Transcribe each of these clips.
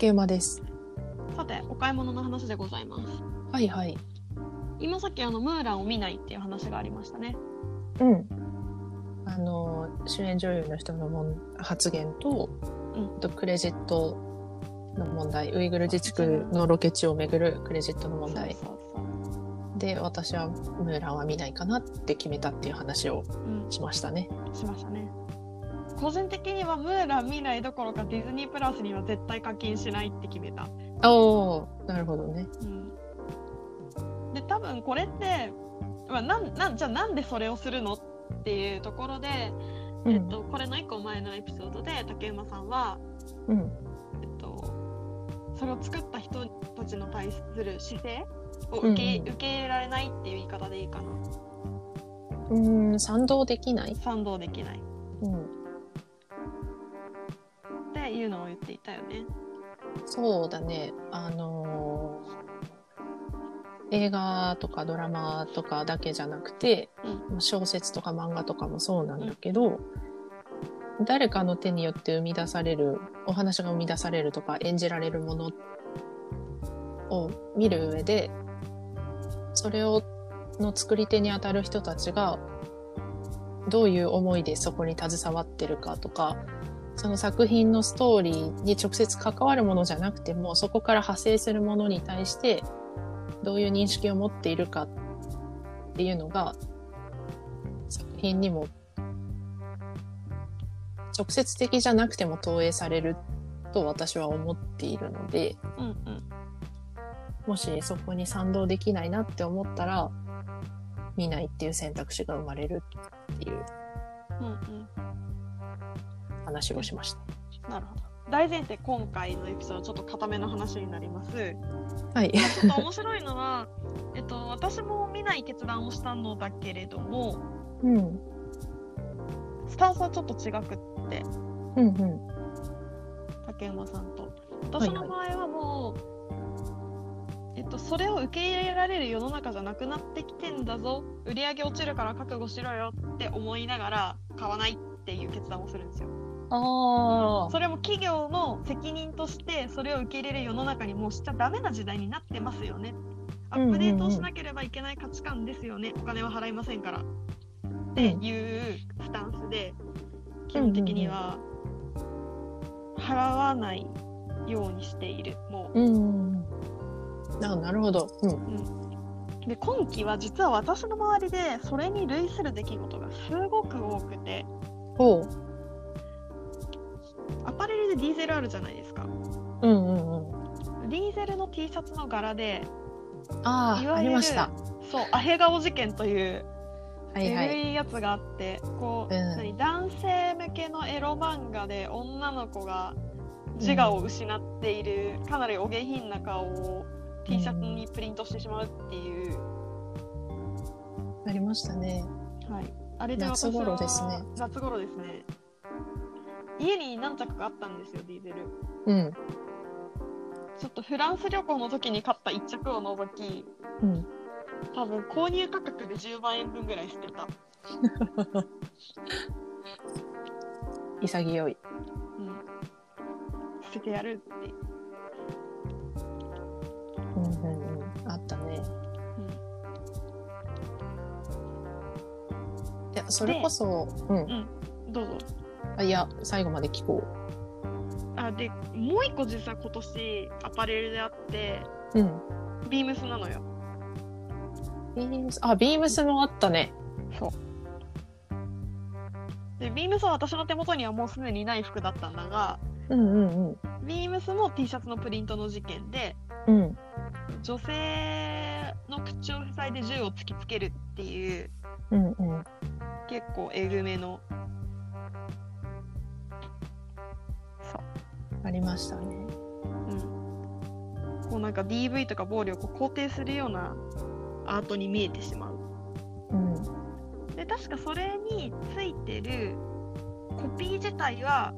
竹馬です。さて、お買い物の話でございます。はいはい。今さっきあの、ムーランを見ないっていう話がありましたね。うん。あの、主演女優の人のもん発言と、うんあとクレジットの問題、ウイグル自治区のロケ地をめぐるクレジットの問題で、私はムーランは見ないかなって決めたっていう話をしましたね。しましたね。個人的にはムーラン見ないどころかディズニープラスには絶対課金しないって決めた。おー、なるほどね。うん、で、多分これって、まあ、なんなんじゃあなんでそれをするのっていうところで、うん。えっと、これの1個前のエピソードで竹馬さんは、うん。えっと、それを作った人たちの対する姿勢を受け,、うんうん受け入れられないっていう言い方でいいかな。うーん、賛同できない賛同できないうん。いうのを言っていたよね。そうだね。あのー映画とかドラマとかだけじゃなくて、小説とか漫画とかもそうなんだけど、誰かの手によって生み出される、お話が生み出されるとか演じられるものを見る上で、それを、の作り手にあたる人たちが、どういう思いでそこに携わってるかとか、その作品のストーリーに直接関わるものじゃなくても、そこから派生するものに対して、どういう認識を持っているかっていうのが、作品にも、直接的じゃなくても投影されると私は思っているので、うんうん。もしそこに賛同できないなって思ったら、見ないっていう選択肢が生まれるっていううんうん。話をしました。なるほど。大前提今回のエピソードちょっと固めの話になります。はい。ちょっと面白いのは、えっと、私も見ない決断をしたのだけれども、うん。スタンスはちょっと違くって、うんうん。竹馬さんと。私の場合はもう、えっと、それを受け入れられる世の中じゃなくなってきてんだぞ、売り上げ落ちるから覚悟しろよって思いながら買わないっていう決断をするんですよ。あそれも企業の責任としてそれを受け入れる世の中にもうしちゃダメな時代になってますよね。アップデートをしなければいけない価値観ですよね。お金は払いませんから。っていうスタンスで、基本的には払わないようにしている。もう。うん。あ、なるほど。うん。で、今期は実は私の周りでそれに類する出来事がすごく多くて、でディーゼルあるじゃないですか。うんうんうん。ディーゼルの T シャツの柄で、ああ、あいわゆるりました。そう、アヘ顔事件というはいはい。いやつがあって、こう、うん何男性向けのエロ漫画で女の子が自我を失っている、かなりお下品な顔を T シャツにプリントしてしまうっていう、ありましたね。はい、あれで私夏は頃ですね。夏頃ですね。家に何着かあったんですよ、ディーゼル。うん。ちょっとフランス旅行の時に買った1着を除き、うん。多分購入価格で10万円分ぐらいしてた。潔い。うん。捨ててやるっていう。うんうんうん。あったね。いや、それこそ、うん。どうぞ。あいや、最後まで聞こあでもう一個実は今年アパレルであってう。うん。ビームスなのよビームス、あ、ビームスもあったね。そうでビームスは私の手元にはもうすでにない服だったんだがうんうんうん。ビームスも T シャツのプリントの事件でうん。女性の口を塞いで銃を突きつけるっていううんうん。結構えぐめのありましたね。うんこうなんか DV とか暴力を肯定するようなアートに見えてしまううん。で確かそれについてるコピー自体は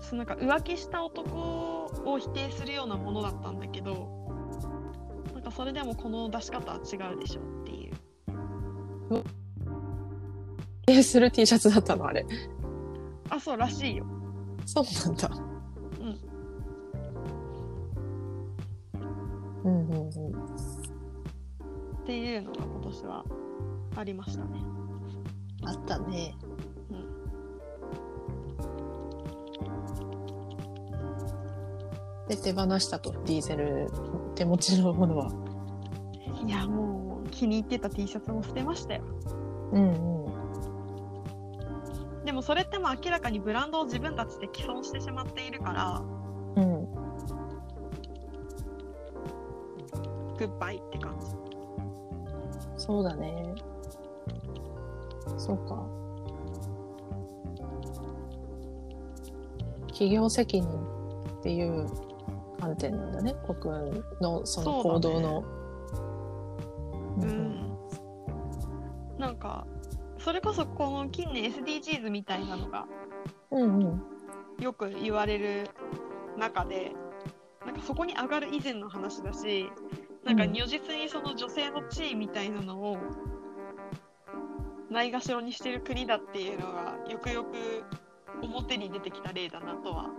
そのなんか浮気した男を否定するようなものだったんだけどなんかそれでもこの出し方は違うでしょっていうえ、する T シャツだったのあれ。あそうらしいよそうなんだ。うんうんうん。っていうのが今年はありましたね。あったね。うんで、手放したと、ディーゼル、手持ちのものは。いやもう気に入ってた T シャツも捨てましたよ。うんうん。でもそれってもう明らかにブランドを自分たちで既存してしまっているからうん。グッバイって感じ。そうだね。そうか。企業責任っていう観点なんだね。国運のその行動の。ううんん。なんかそれこそこの近年 SDGs みたいなのがうんうん。よく言われる中でなんかそこに上がる以前の話だしなんかうん如実にその女性の地位みたいなのをないがしろにしてる国だっていうのがよくよく表に出てきた例だなとは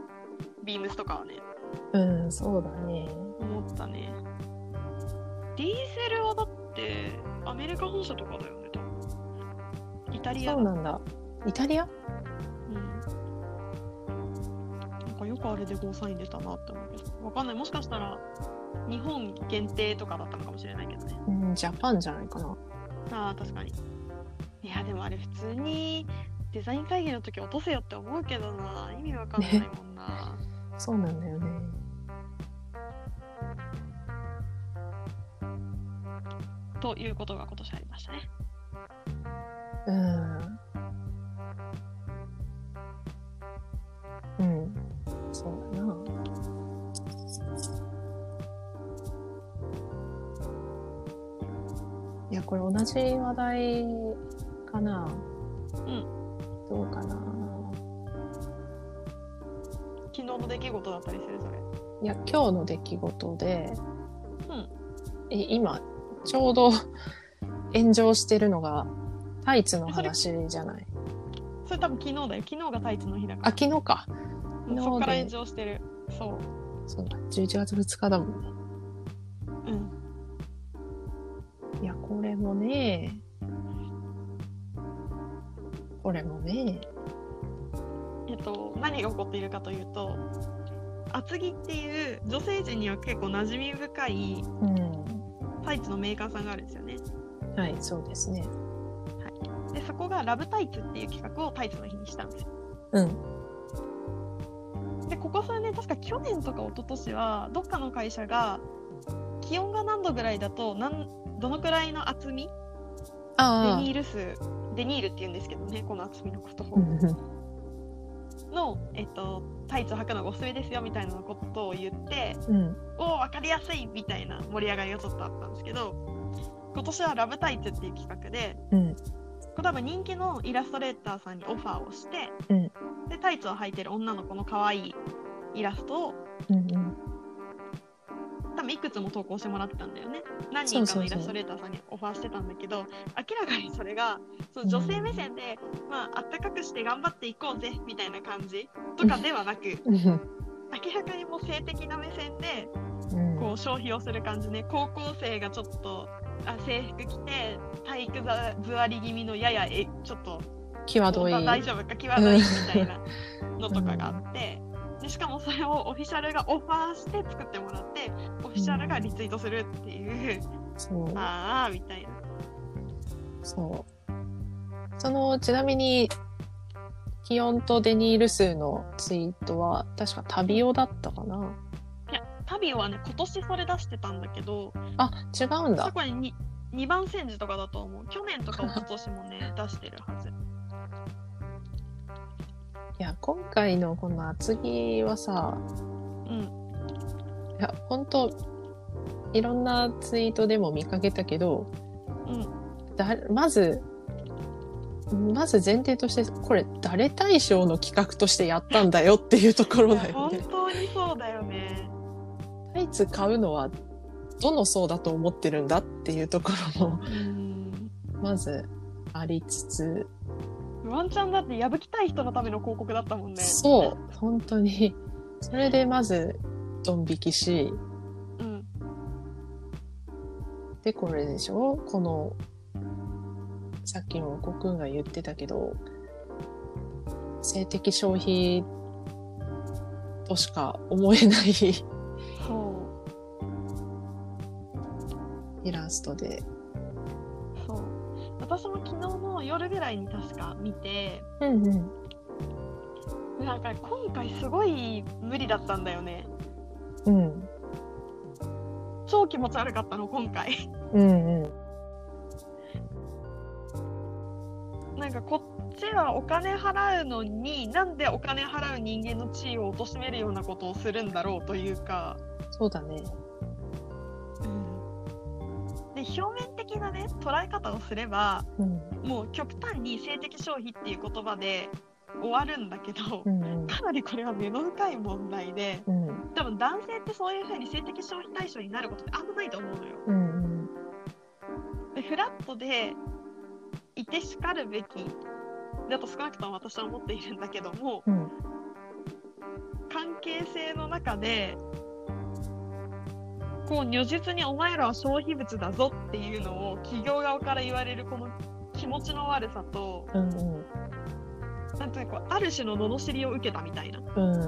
ビームスとかはねうん、そうだね。思ったね。ディーゼルはだってアメリカ本社とかだよね多分。イタリア。だそうなんだ。イタリア？うん。なんかよくあれでゴーサイン出たなって思う。けどわかんない。もしかしたら日本限定とかだったのかもしれないけどねうん、ジャパンじゃないかな。ああ確かにいやでもあれ普通にデザイン会議の時落とせよって思うけどな意味わかんないもんな、そうなんだよね。ということが今年ありましたねうん。うん。これ同じ話題かな？うん。どうかな？昨日の出来事だったりするそれ？いや、今日の出来事で、うんえ今、ちょうど 炎上してるのが、タイツの話じゃない？それ多分昨日だよ昨日がタイツの日だかあ、ら昨日か。昨日でそっから炎上してるそうそうだ、11月2日だもんね。もね、これもね、えっと、何が起こっているかというと厚木っていう女性陣には結構馴染み深いうん。タイツのメーカーさんがあるんですよねはい、そうですね。でそこがラブタイツっていう企画をタイツの日にしたんですようん。でここ数年確か去年とか一昨年はどっかの会社が気温が何度ぐらいだとなんどのくらいの厚み？デあニール数デニールって言うんですけどねこの厚みのことあ。をの、えっと、タイツを履くのがおすすめですよみたいなことを言ってうん。おお分かりやすいみたいな盛り上がりがちょっとあったんですけど今年はラブタイツっていう企画でうん。これ多分人気のイラストレーターさんにオファーをして、うんでタイツを履いてる女の子の可愛いイラストをうん。うん。多分いくつも投稿してもらってたんだよね何人かのイラストレーターさんにオファーしてたんだけど明らかにそれがその女性目線で、まああったかくして頑張っていこうぜみたいな感じとかではなくうん。明らかにもう性的な目線でうん。こう消費をする感じね高校生がちょっとあ制服着て体育座座り気味のややえちょっと際どい。だ大丈夫か際どいみたいなのとかがあって、でしかもそれをオフィシャルがオファーして作ってもらってオフィシャルがリツイートするっていう、そう。ああみたいなそう。その、ちなみに、気温とデニール数のツイートは、確かタビオだったかな？いやタビオはね今年それ出してたんだけどあ、違うんだそ。こに 2, 番煎じとかだと思う去年とか一昨年もね 出してるはずいや、今回のこの厚木はさ、うん。いや、本当いろんなツイートでも見かけたけど、うん。だまず、まず前提として、これ誰対象の企画としてやったんだよっていうところだよ本ね。当にそうだよね。タイツ買うのはどの層だと思ってるんだっていうところも、うん。まずありつつ、ワンチャンだって破きたい人のための広告だったもんね。そう、本当に、それでまずドン引きし、うん。で、これでしょ？この、さっきもコくんが言ってたけど、性的消費としか思えない。そう。イラストで。私も昨日の夜ぐらいに確か見てうんうん。なんか今回すごい無理だったんだよねうん。超気持ち悪かったの今回うんうん。なんかこっちはお金払うのになんでお金払う人間の地位を貶めるようなことをするんだろうというか、そうだね。で表面的なね捉え方をすればうん。もう極端に性的消費っていう言葉で終わるんだけど、うんうん。かなりこれは目の深い問題でうん多分男性ってそういう風に性的消費対象になることってあんまないと思うのよ。うんうん。でフラットでいてしかるべきだと少なくとも私は思っているんだけどもうん。関係性の中でこう如実にお前らは消費物だぞっていうのを企業側から言われるこの気持ちの悪さとうんうん。なんていうかある種の罵りを受けたみたいなのうん。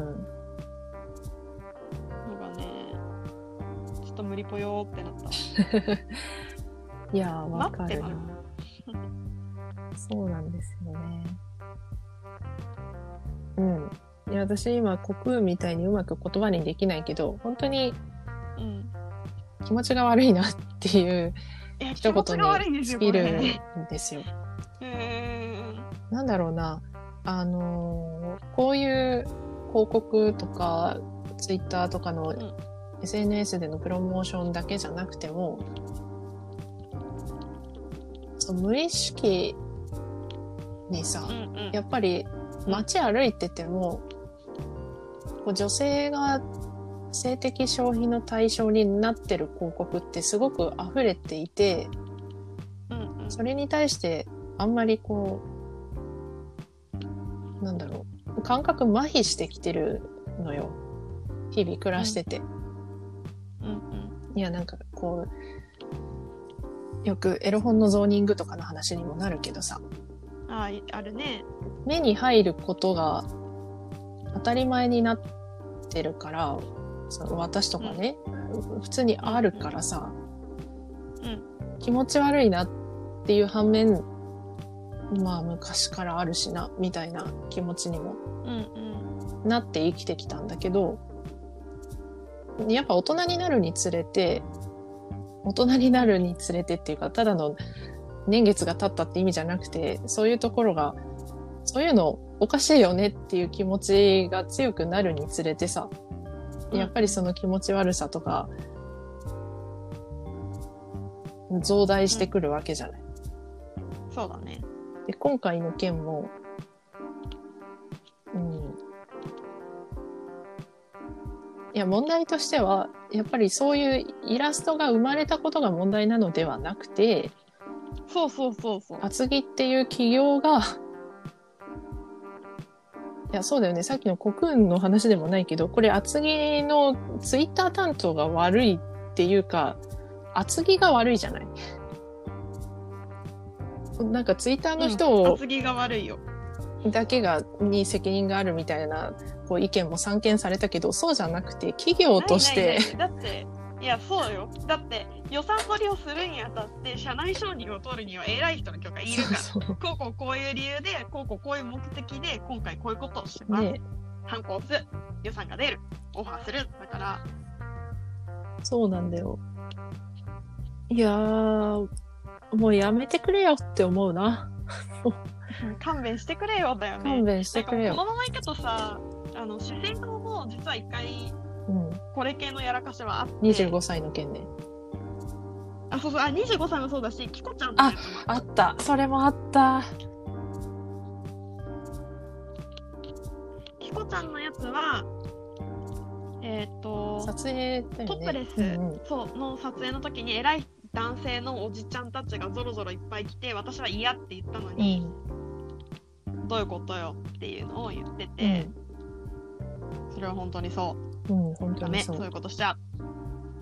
がねちょっと無理ぽよーってなった。いやー、わかるな待ってな。そうなんですよね。うん。いや、私今、コクーンみたいにうまく言葉にできないけど、本当にうん、気持ちが悪いなっていう一言に尽きるんですよ。なんだろうな、あのーこういう広告とか、ツイッターとかのん。SNS でのプロモーションだけじゃなくても、そう無意識にさ、うんうん。やっぱり街歩いてても、こう女性が性的消費の対象になってる広告ってすごく溢れていて、うんうん。それに対してあんまりこう、なんだろう、感覚麻痺してきてるのよ。日々暮らしてて。うん。うんいや、なんかこう、よくエロ本のゾーニングとかの話にもなるけどさ、あいあるね。目に入ることが当たり前になってるから、その私とかね、普通にあるからさ、うん。気持ち悪いなっていう反面、まあ昔からあるしな、みたいな気持ちにもうんうん。なって生きてきたんだけど、やっぱ大人になるにつれて、大人になるにつれてっていうか、ただの年月が経ったって意味じゃなくて、そういうところが、そういうのおかしいよねっていう気持ちが強くなるにつれてさ、うんやっぱりその気持ち悪さとか、増大してくるわけじゃない。そうだねで、今回の件も、うん。いや、問題としては、やっぱりそういうイラストが生まれたことが問題なのではなくて、そうそうそうそう厚木っていう企業が、いや、そうだよね。さっきのコクーンの話でもないけど、これ厚木のツイッター担当が悪いっていうか、厚木が悪いじゃない？なんかツイッターの人を、厚木が悪いよ。だけが、に責任があるみたいな、こう意見も散見されたけど、そうじゃなくて、企業として、ないないない。だっていやそうよ。だって予算取りをするにあたって社内承認を取るには偉い人の許可いるから。こうこうこういう理由でこうこうこういう目的で今回こういうことをしてます、ね、反抗する。予算が出る。オファーする。だから。そうなんだよ。いやー、もうやめてくれよって思うな。勘弁してくれよだよね。勘弁してくれよ。こ。のままいくとさあの主戦側も実は一回うん。これ系のやらかしはあって25歳の件ね。あそうそうあ25歳もそうだしキコちゃんのやつもあった。それもあった。キコちゃんのやつはえっ、と撮影ね。トップレス、うんうんそうの撮影の時に偉い男性のおじちゃんたちがぞろぞろいっぱい来て私は嫌って言ったのに、どういうことよっていうのを言ってて、それは本当にそうん。うん、本当にそう。そういうことしちゃっ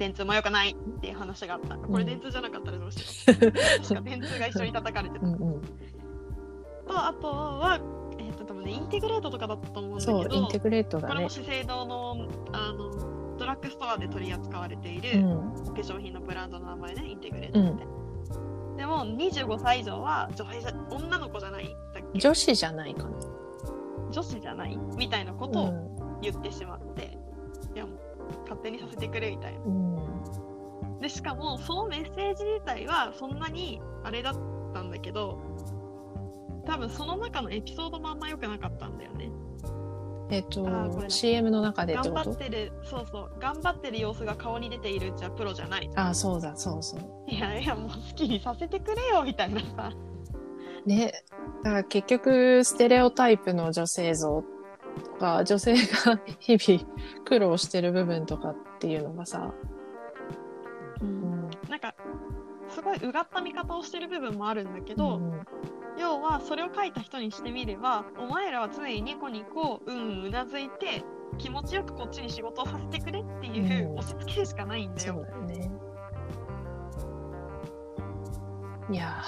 電通も良くないっていう話があった。これ電通じゃなかったらどうしよう。確か電通が一緒に叩かれてた。うんうん。と、あとは、えっ、と、多分ね、インテグレートとかだったと思うんだけそう、インど、テグレートだねこれも。資生堂のあのドラッグストアで取り扱われていうる化粧品のブランドの名前ね、インテグレートって。でも、25歳以上は女女の子じゃない女子じゃないかな。女子じゃない？みたいなことを言ってしまって、勝手にさせてくれみたいな。でしかもそのメッセージ自体はそんなにあれだったんだけど多分その中のエピソードもあんま良くなかったんだよね。えっと CM の中でって頑張ってるそうそう頑張ってる様子が顔に出ているうちはプロじゃない。ああ、そうだ、そうそう。いやいやもう好きにさせてくれよみたいなさ。ね。だから結局、ステレオタイプの女性像とか、女性が 日々苦労してる部分とかっていうのがさ、うん。なんかすごいうがった見方をしてる部分もあるんだけど、うん要はそれを書いた人にしてみればお前らは常にニコニコうんうんうなずいて気持ちよくこっちに仕事をさせてくれっていううん押し付けでしかないんだよ。そうだよね。いや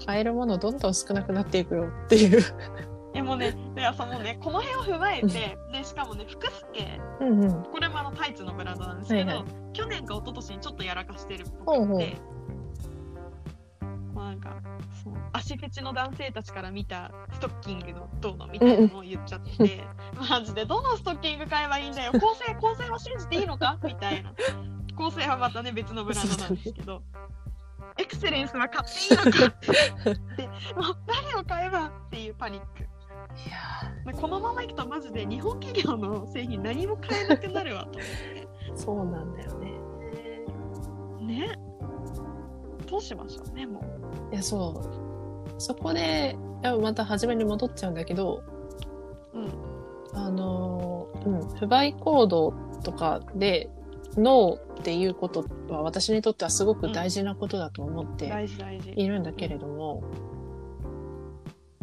ー、買えるものどんどん少なくなっていくよっていう。でもね、だからそのね、この辺を踏まえて、でしかもね、福助、うんうん。これもあのタイツのブランドなんですけど、はいはい去年か一昨年にちょっとやらかしてるっぽくて、まあなんか、その足フェチの男性たちから見たストッキングのどうのみたいなのを言っちゃって、マジでどのストッキング買えばいいんだよ、構成、構成は信じていいのか？みたいな。構成はまたね、別のブランドなんですけど。エクセレンスは買っていいのか？って、もう誰を買えばっていうパニック。いやまあこのままいくとマジで日本企業の製品何も買えなくなるわと思って。ー、そうなんだよね。ねどうしましょうね、もう。いや、そう。そこで、また初めに戻っちゃうんだけど、うん。あのー、うん、不買行動とかで、ノーっていうことは私にとってはすごく大事なことだと思って大事大事。いるんだけれども、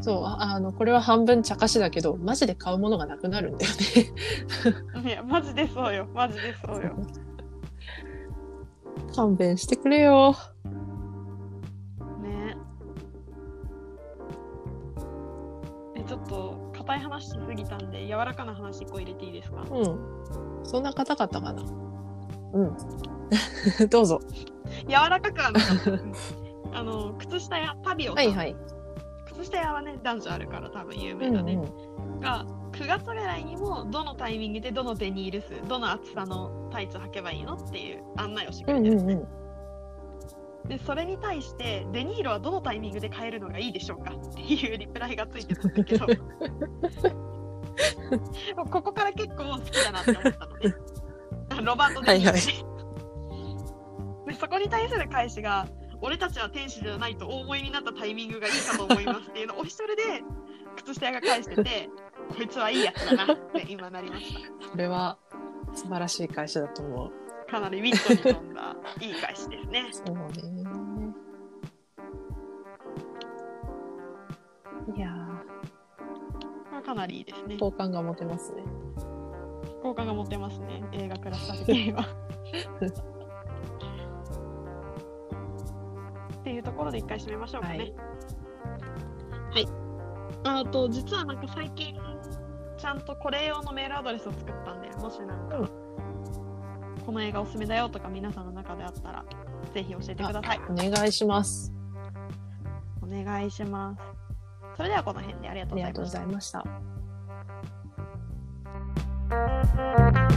そう、ああの、これは半分茶化しだけど、マジで買うものがなくなるんだよね。いや、マジでそうよ。マジでそうよ。勘弁してくれよ。ねえ、ちょっと、硬い話しすぎたんで、柔らかな話一個入れていいですか？うん。そんな方々かな。うん。どうぞ。柔らかくはなかった。うんあの、靴下屋、パビオ。はいはい。靴下屋はね、男女あるから多分有うんう名だね。ん。が9月ぐらいにもどのタイミングでどのデニール数どの厚さのタイツ履けばいいのっていう案内をしてくうんれてる、うんうん。でそれに対してデニールはどのタイミングで買えるのがいいでしょうかっていうリプライがついてたんだけどここから結構好きだなって思ったのね ロバート・デニールね、でそこに対する返しが俺たちは天使じゃないとお思いになったタイミングがいいかと思いますっていうのをオフィシャルで靴下屋が返しててこいつはいいやつだなって今なりましそれは素晴らしい会社だと思う。たかなりウィットに飛んだいい返しですねそうね。いやかなりいいですねー、好感が持てますね。好感が持てますね映画クラスター的には ころで一回締めましょうかねはい。はい。あと、実はなんか最近、ちゃんとこれ用のメールアドレスを作ったんで、もしなんか、うんこの映画おすすめだよとか皆さんの中であったら、ぜひ教えてください。お願いします。お願いします。それではこの辺でありがとうございありがとうましたございました。